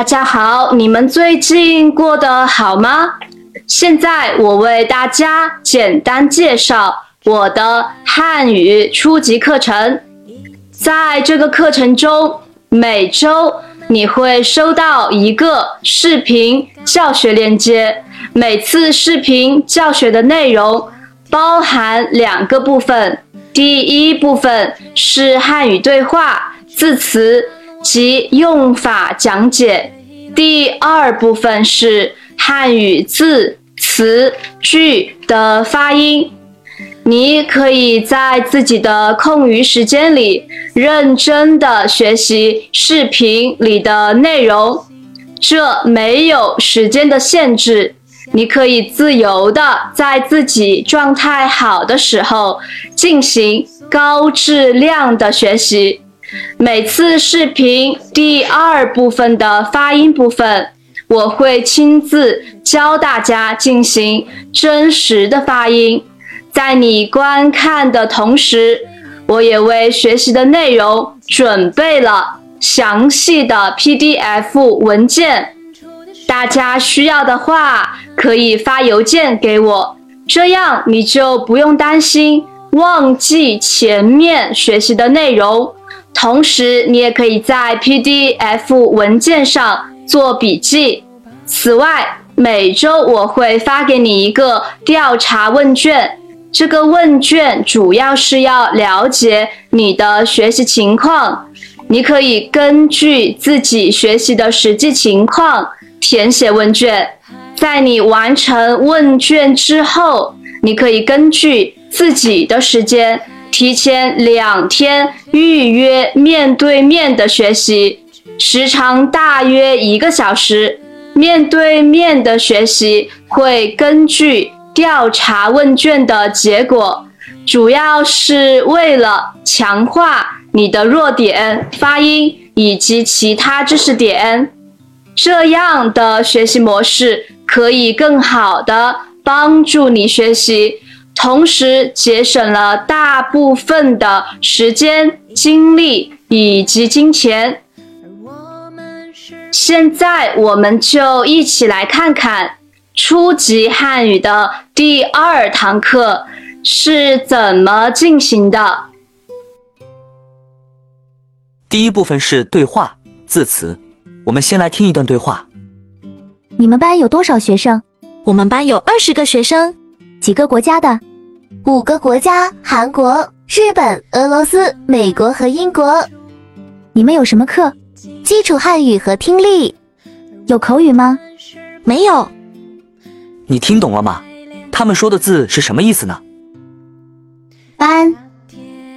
大家好，你们最近过得好吗？现在我为大家简单介绍我的汉语初级课程。在这个课程中，每周你会收到一个视频教学链接，每次视频教学的内容包含两个部分。第一部分是汉语对话、字词及用法讲解，第二部分是汉语字词句的发音。你可以在自己的空余时间里认真的学习视频里的内容，这没有时间的限制。你可以自由的在自己状态好的时候进行高质量的学习。每次视频第二部分的发音部分，我会亲自教大家进行真实的发音。在你观看的同时，我也为学习的内容准备了详细的 PDF 文件。大家需要的话，可以发邮件给我，这样你就不用担心忘记前面学习的内容。同时，你也可以在 PDF 文件上做笔记。此外，每周我会发给你一个调查问卷，这个问卷主要是要了解你的学习情况，你可以根据自己学习的实际情况。填写问卷，在你完成问卷之后，你可以根据自己的时间，提前两天预约面对面的学习，时长大约一个小时。面对面的学习会根据调查问卷的结果，主要是为了强化你的弱点、发音以及其他知识点。这样的学习模式可以更好的帮助你学习，同时节省了大部分的时间、精力以及金钱。现在我们就一起来看看初级汉语的第二堂课是怎么进行的。第一部分是对话字词。我们先来听一段对话。你们班有多少学生？我们班有二十个学生。几个国家的？五个国家：韩国、日本、俄罗斯、美国和英国。你们有什么课？基础汉语和听力。有口语吗？没有。你听懂了吗？他们说的字是什么意思呢？班，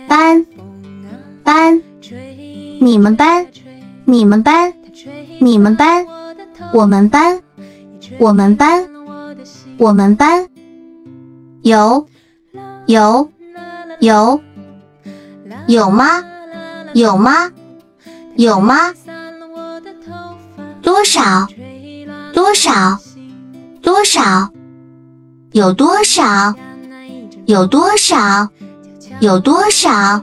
班，班。你们班，你们班。你们班，我们班，我们班，我们班，有，有，有，有吗？有吗？有吗？多少？多少？多少？有多少？有多少？有多少？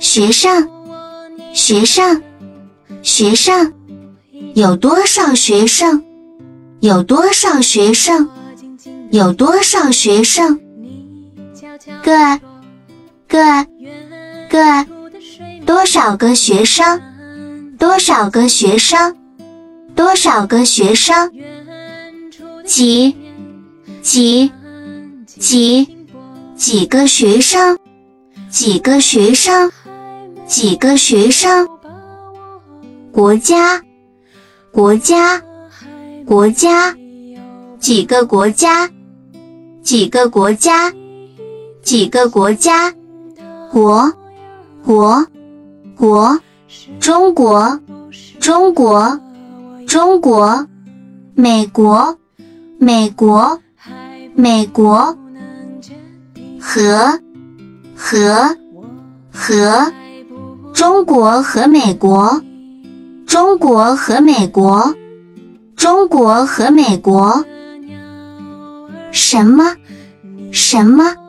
学生，学生。学生有多少学生？有多少学生？有多少学生？个个个多少个学生？多少个学生？多少个学生？几几几几个学生？几个学生？几个学生？国家，国家，国家，几个国家？几个国家？几个国家？国，国，国，中国，中国，中国，美国，美国，美国，和，和，和，中国和美国。中国和美国，中国和美国，什么？什么？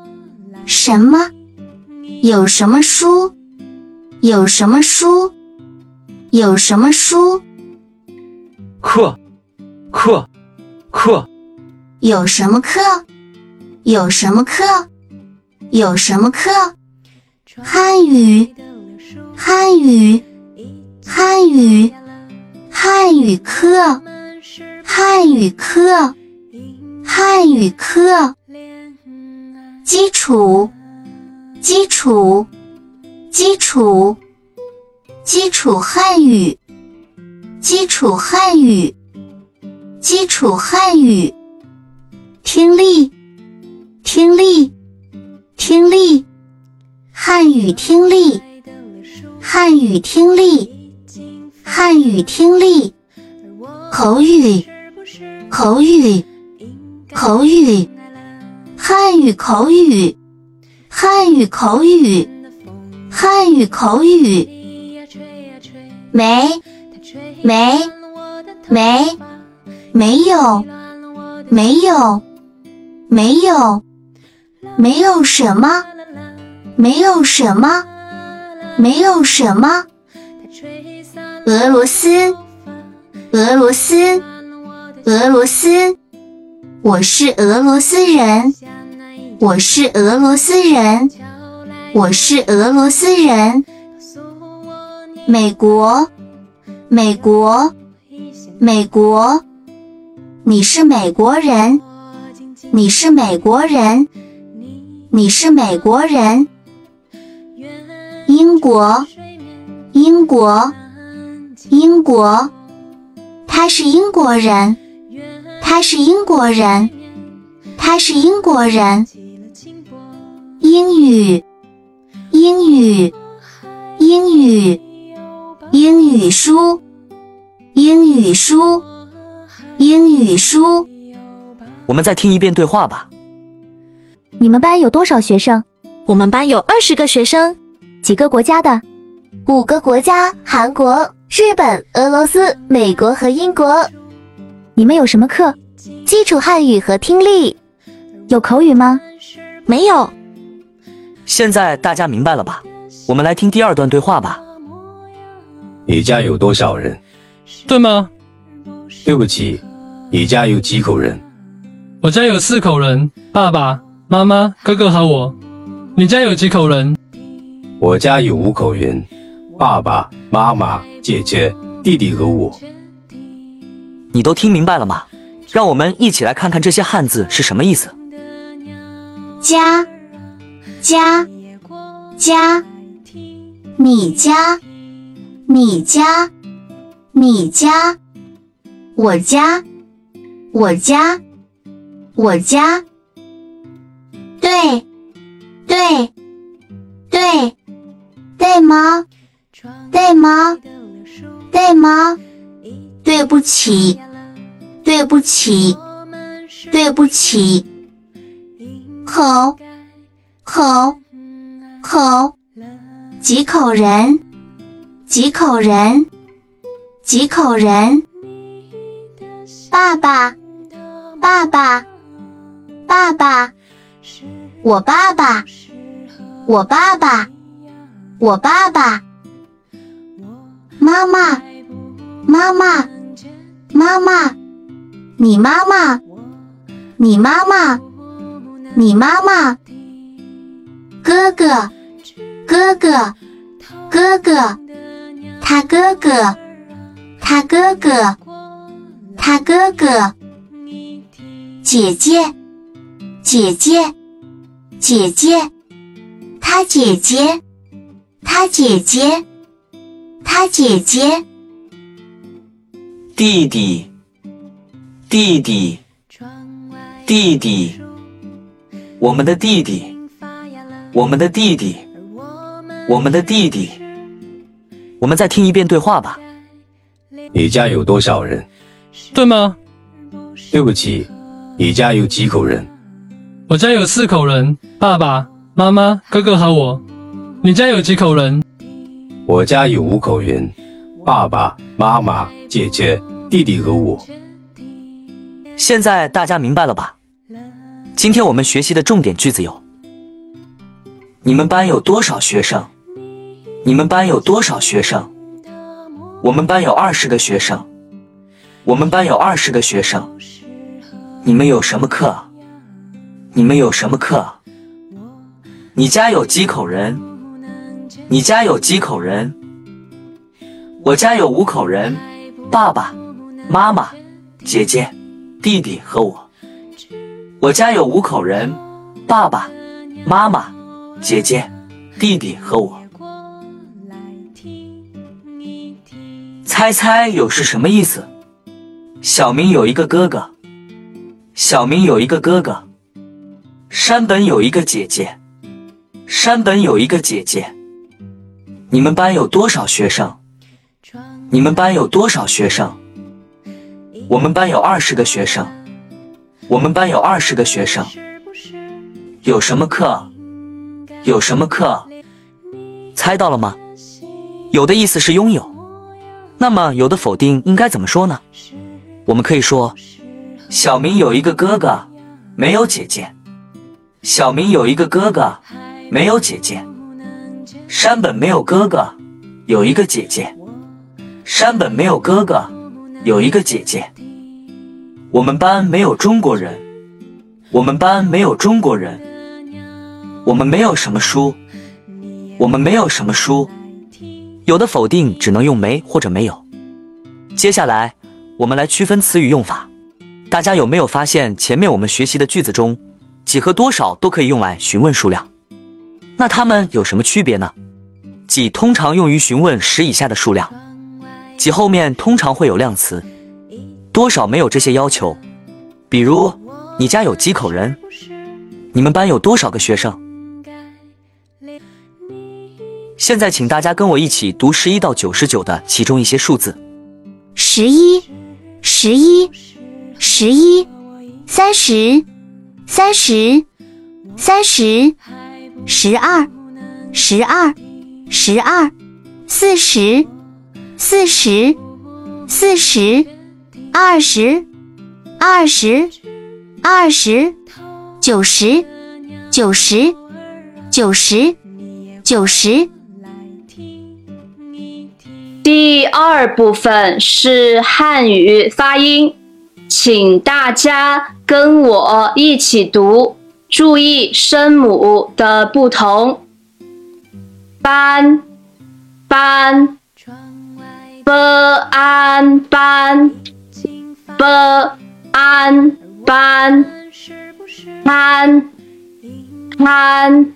什么？有什么书？有什么书？有什么书？课，课，课。有什么课？有什么课？有什么课？汉语，汉语，汉语，汉语课，汉语课，汉语课。基础，基础，基础，基础汉语，基础汉语，基础汉语。听力，听力，听力，汉语听力，汉语听力，汉语听力，口语，口语，口语，汉语口语，汉语口语，汉语口语，没，没，没，没有，没有。没有，没有什么，没有什么，没有什么。俄罗斯，俄罗斯，俄罗斯。我是俄罗斯人，我是俄罗斯人，我是俄罗斯人。美国，美国，美国。你是美国人。你是美国人，你是美国人。英国，英国，英国，他是英国人，他是英国人，他是英国人。英语，英语，英语，英语书，英语书，英语书。我们再听一遍对话吧。你们班有多少学生？我们班有二十个学生。几个国家的？五个国家：韩国、日本、俄罗斯、美国和英国。你们有什么课？基础汉语和听力。有口语吗？没有。现在大家明白了吧？我们来听第二段对话吧。你家有多少人？对吗？对不起，你家有几口人？我家有四口人，爸爸妈妈、哥哥和我。你家有几口人？我家有五口人，爸爸妈妈、姐姐、弟弟和我。你都听明白了吗？让我们一起来看看这些汉字是什么意思。家，家，家，你家，你家，你家，我家，我家。我家，对，对，对，对吗？对吗？对吗？对不起，对不起，对不起。口，口，口，几口人？几口人？几口人？爸爸，爸爸。爸爸，我爸爸，我爸爸，我爸爸。妈妈，妈妈，妈妈，你妈妈，你妈妈，你妈妈。哥哥，哥哥，哥哥，他哥哥，他哥哥，他哥哥。姐姐。姐姐，姐姐，他姐姐，他姐姐，他姐姐。弟弟，弟弟，弟弟，我们的弟弟，我们的弟弟，我们的弟弟。我们再听一遍对话吧。你家有多少人？对吗？对不起，你家有几口人？我家有四口人，爸爸妈妈、哥哥和我。你家有几口人？我家有五口人，爸爸妈妈、姐姐、弟弟和我。现在大家明白了吧？今天我们学习的重点句子有：你们班有多少学生？你们班有多少学生？我们班有二十个学生。我们班有二十个学生，你们有什么课？你们有什么课？你家有几口人？你家有几口人？我家有五口人，爸爸妈妈、姐姐、弟弟和我。我家有五口人，爸爸妈妈、姐姐、弟弟和我。猜猜有是什么意思？小明有一个哥哥，小明有一个哥哥。山本有一个姐姐，山本有一个姐姐。你们班有多少学生？你们班有多少学生？我们班有二十个学生。我们班有二十个学生。有什么课？有什么课？猜到了吗？有的意思是拥有。那么有的否定应该怎么说呢？我们可以说，小明有一个哥哥，没有姐姐。小明有一个哥哥，没有姐姐。山本没有哥哥，有一个姐姐。山本没有哥哥，有一个姐姐。我们班没有中国人，我们班没有中国人。我们没有什么书，我们没有什么书。有的否定只能用没或者没有。接下来，我们来区分词语用法。大家有没有发现，前面我们学习的句子中，几和多少都可以用来询问数量？那它们有什么区别呢？几通常用于询问十以下的数量，几后面通常会有量词。多少没有这些要求。比如，你家有几口人？你们班有多少个学生？现在，请大家跟我一起读十一到九十九的其中一些数字：十一、十一、十一、三十、三十、三十、十二、十二、十二、四十、四十、四十、二十、二十、二十、九十、九十、九十、九十。第二部分是汉语发音，请大家跟我一起读，注意声母的不同。班班，b an 班，b an 班，潘潘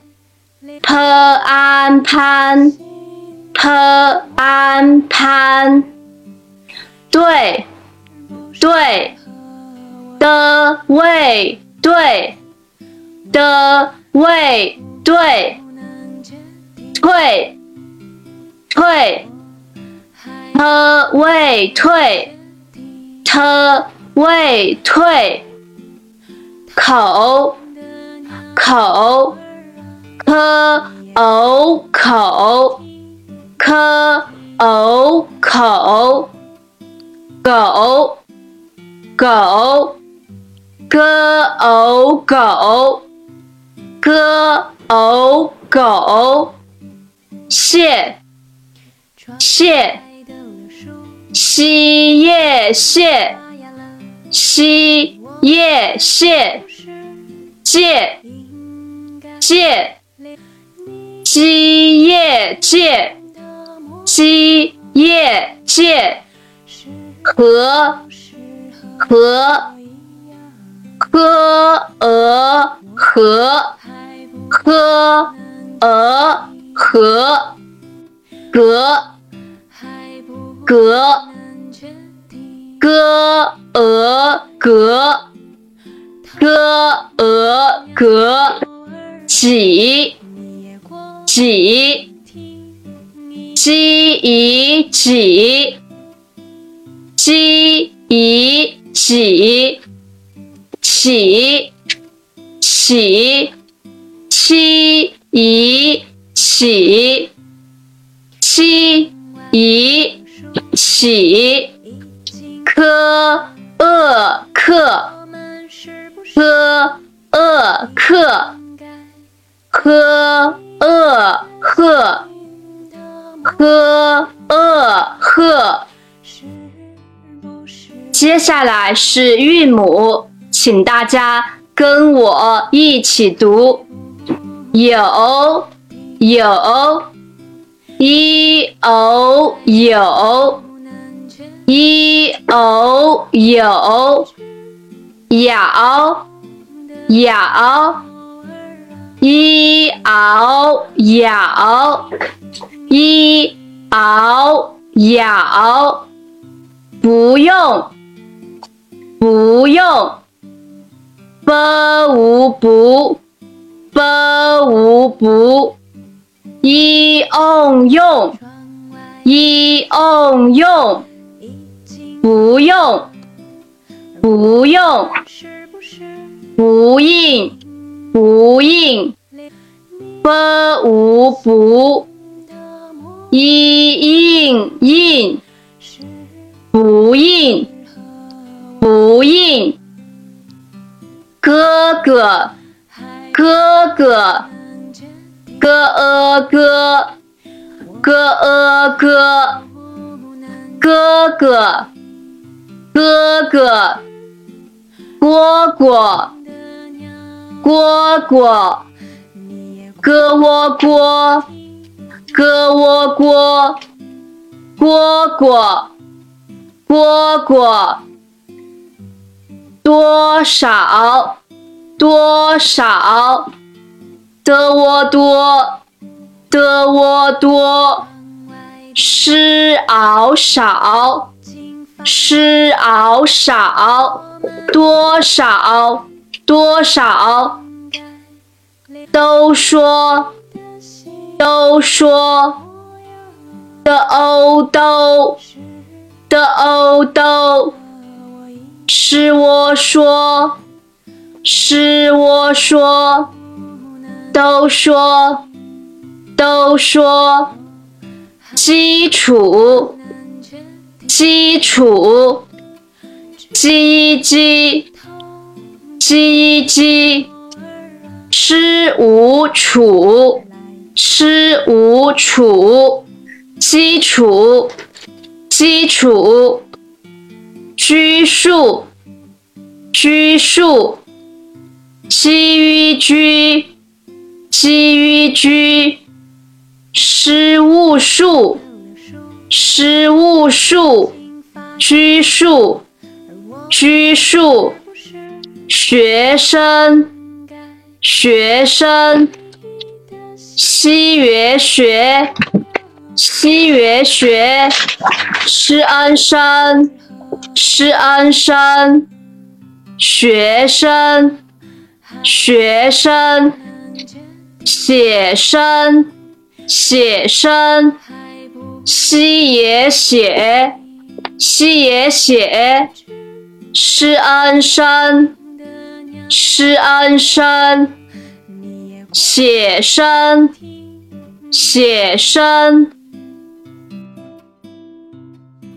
，p an 潘。潘潘，对对的位对的位对。退退，t 位退 t 位退，口口 k o 口。K o 口，狗狗，g o 狗，g o 狗，蟹蟹，西叶蟹，西叶蟹，借借，西叶借。鸡业界和和和鹅和和鹅和格格歌鹅格歌鹅格几几。几以几？几以几？起起七以起七以起科厄克科厄克科厄克。呵呃呵，接下来是韵母，请大家跟我一起读：有有一哦有一哦有。咬咬 y ao 咬，y ao 咬，不用，不用，b u 不，b u 不，y ong 用，y ong 用，不用，不用，不应。不应，不无不，一应应，不应。不应，哥哥。哥哥，g e 哥，哥呃哥，哥哥。哥哥，蝈蝈蝈蝈，哥窝锅，哥窝锅，蝈蝈蝈蝈，多少多少，的窝多的窝多，诗熬少诗熬少，多少多少？都说，都说，the old do，the old do，是我说，是我说，都说，都说，基础，基础，j i。鸡鸡，吃无处吃无处，基础基础，拘束拘束，其余居其余居，失误数失误数，拘束拘束，学生，学生，xue 学 xue 学，sh en 生，sh en 生，学生，学生，写生，写生，x i e 写，x i e 写，sh en 生。施安生，写生写生。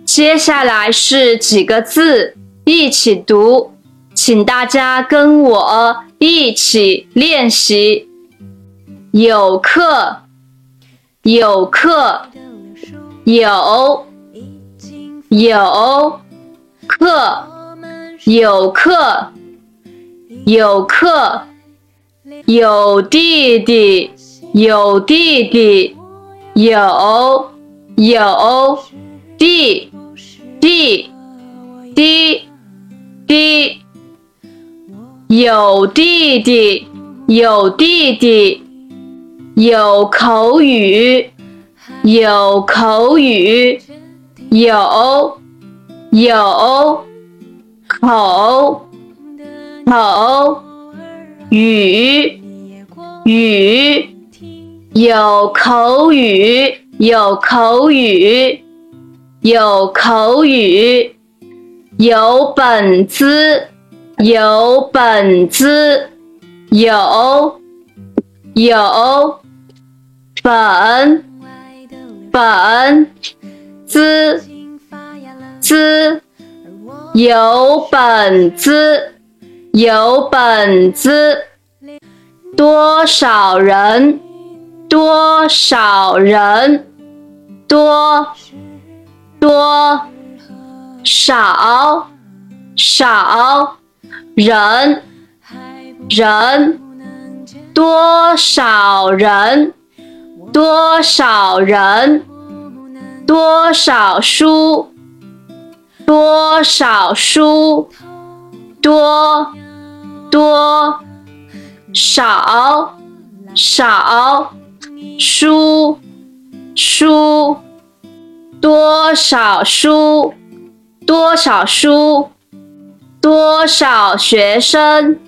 接下来是几个字，一起读，请大家跟我一起练习。有课，有课，有有课，有课，有课，有弟弟，有弟弟，有有弟。弟弟弟，有弟弟，有弟弟，有口语，有口语，有有口口语语，有口语，有口语。有口语，有本子，有本子，有有本本子子，有本子，有本子，多少人？多少人？多。多少少人人多少人多少人多少书多少书多多少少书书多少书多少书多少学生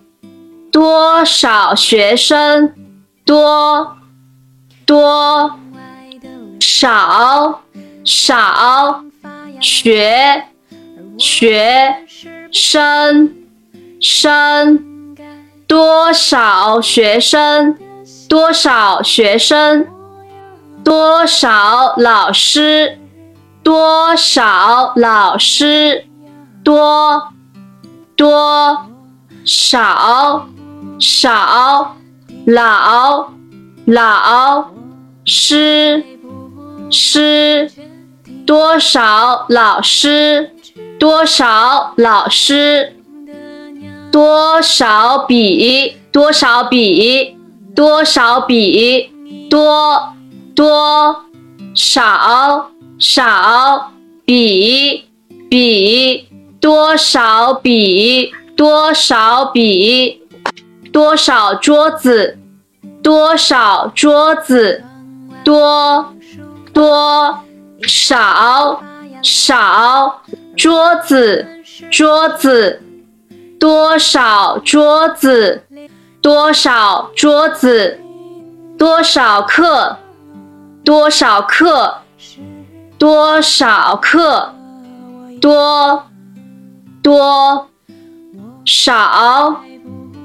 多少学生多多少少学学生生多少学生多少学生多少老师多少老师多多少少老老师师多少老师多少老师。多少笔多少笔多少笔多多少少笔笔多少笔多少笔多少桌子多少桌子多多少少桌子桌子多少桌子？多少桌子？多少课多少课多少课多多少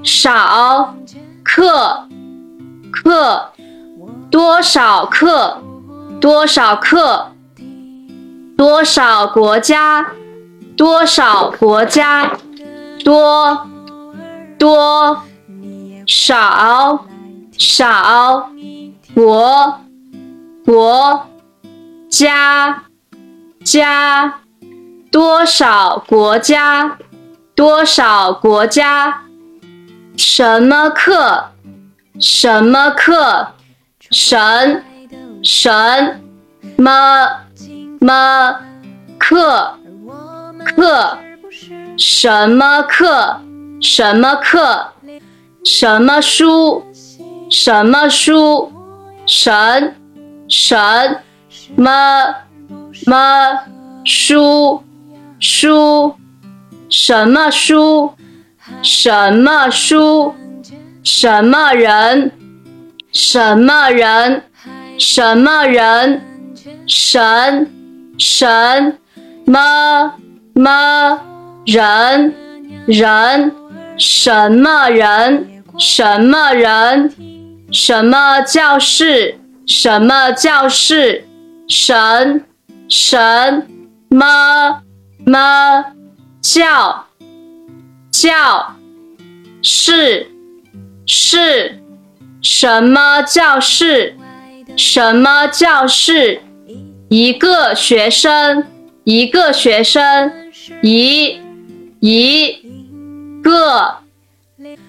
少课课多少课多少课多少国家？多少国家？多多少少国国家家多少国家多少国家什么课什么课神神么么课课。什么课？什么课？什么书？什么书？神？神么？么书？书？什么书？什么书？什么人？什么人？什么人？神？神？么？么？人人什么人？什么人？什么教室？什么教室？神神么么教教室是什么教室？什么教室？一个学生一个学生一一个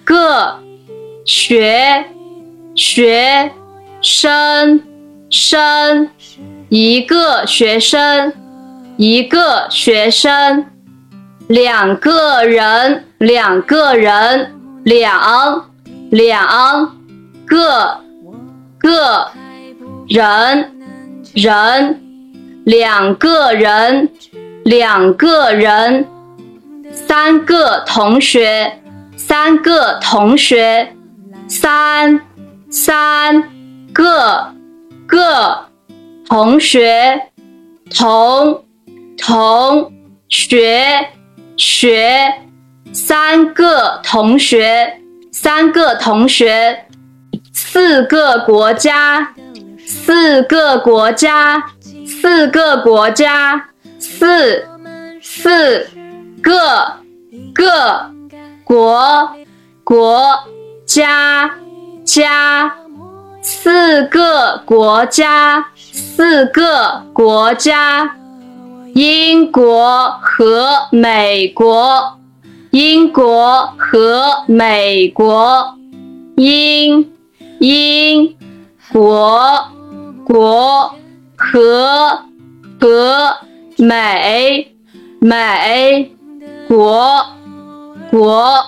个学学生生一个学生一个学生两个人两个人两两个个人人两个人两个人三个同学三个同学三三个个同学同同学学三个同学三个同学四个国家四个国家四个国家四四个个国国家家四个国家四个国家英国和美国英国和美国，英英国国和和美美国国，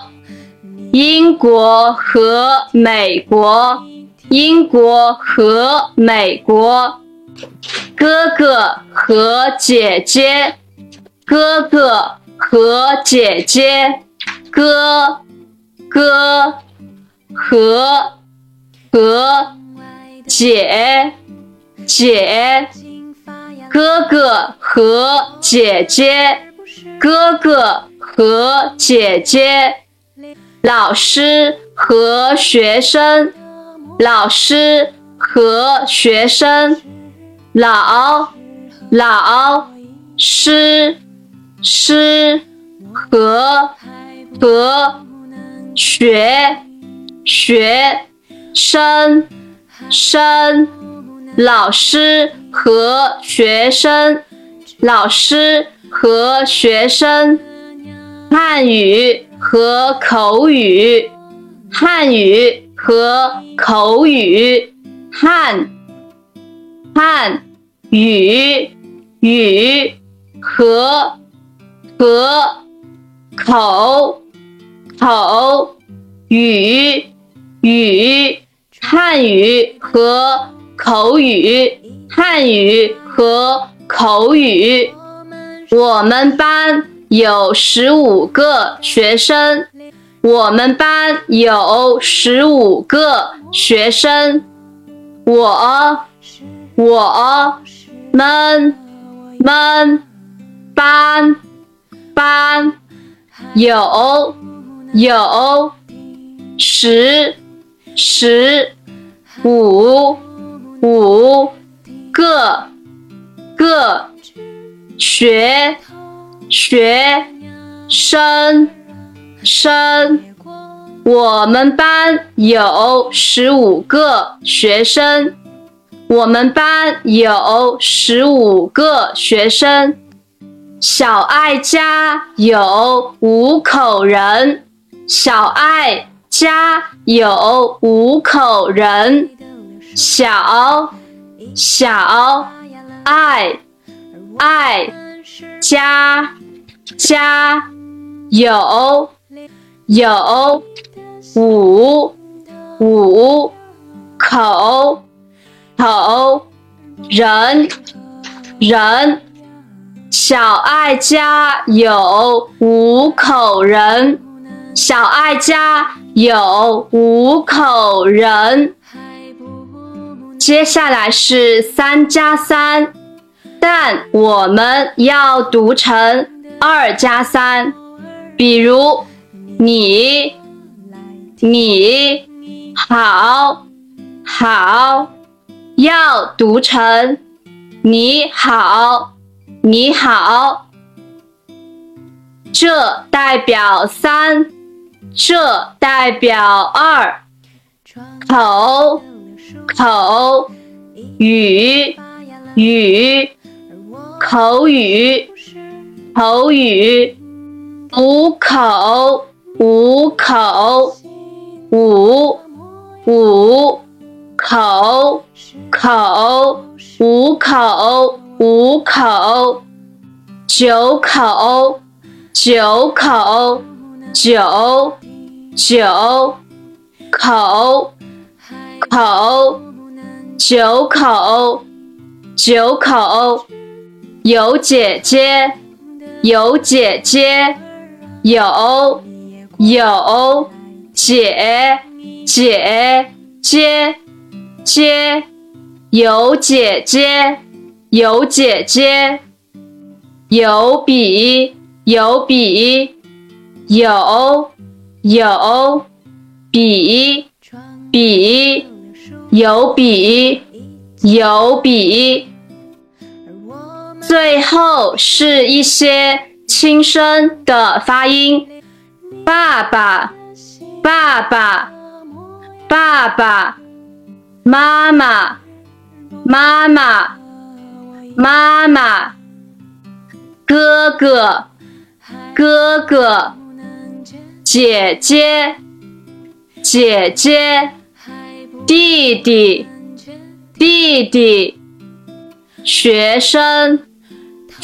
英国和美国，英国和美国，哥哥和姐姐，哥哥。和姐姐，哥哥和和姐姐，哥哥和姐姐，哥哥和姐姐，老师和学生，老师和学生，老老师。师和和学学生生老师和学生老师和学生汉语和口语汉语和口语汉汉语语和。和口口语语汉语和口语汉语和口语。我们班有十五个学生。我们班有十五个学生。我我们们班。班有有十十五五个个学学生生，我们班有十五个学生，我们班有十五个学生。小爱家有五口人，小爱家有五口人。小小爱爱家家有有五五口口人人。小爱家有五口人，小爱家有五口人。接下来是三加三，但我们要读成二加三。比如你，你好，好，要读成你好。你好，这代表三，这代表二，口口语语口语口语五口五口五五口口五口。五口，九口，九口，九九口，口九口，九口，有姐姐，有姐姐，有有姐姐姐姐，有姐姐。有姐姐，有笔，有笔，有有笔，笔，有笔，有笔。最后是一些轻声的发音，爸爸，爸爸，爸爸，妈妈，妈妈。妈妈，哥哥，哥哥，姐姐，姐姐，弟弟，弟弟，学生，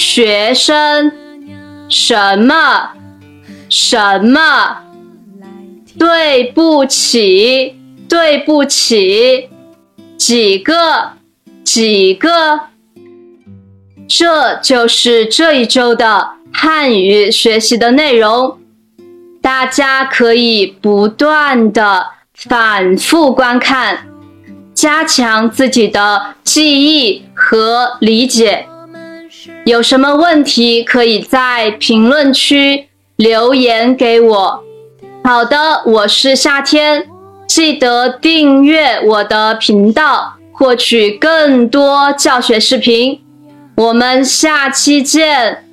学生，什么，什么？对不起，对不起，几个，几个？这就是这一周的汉语学习的内容。大家可以不断的反复观看，加强自己的记忆和理解。有什么问题可以在评论区留言给我。好的，我是夏天，记得订阅我的频道，获取更多教学视频。我们下期见。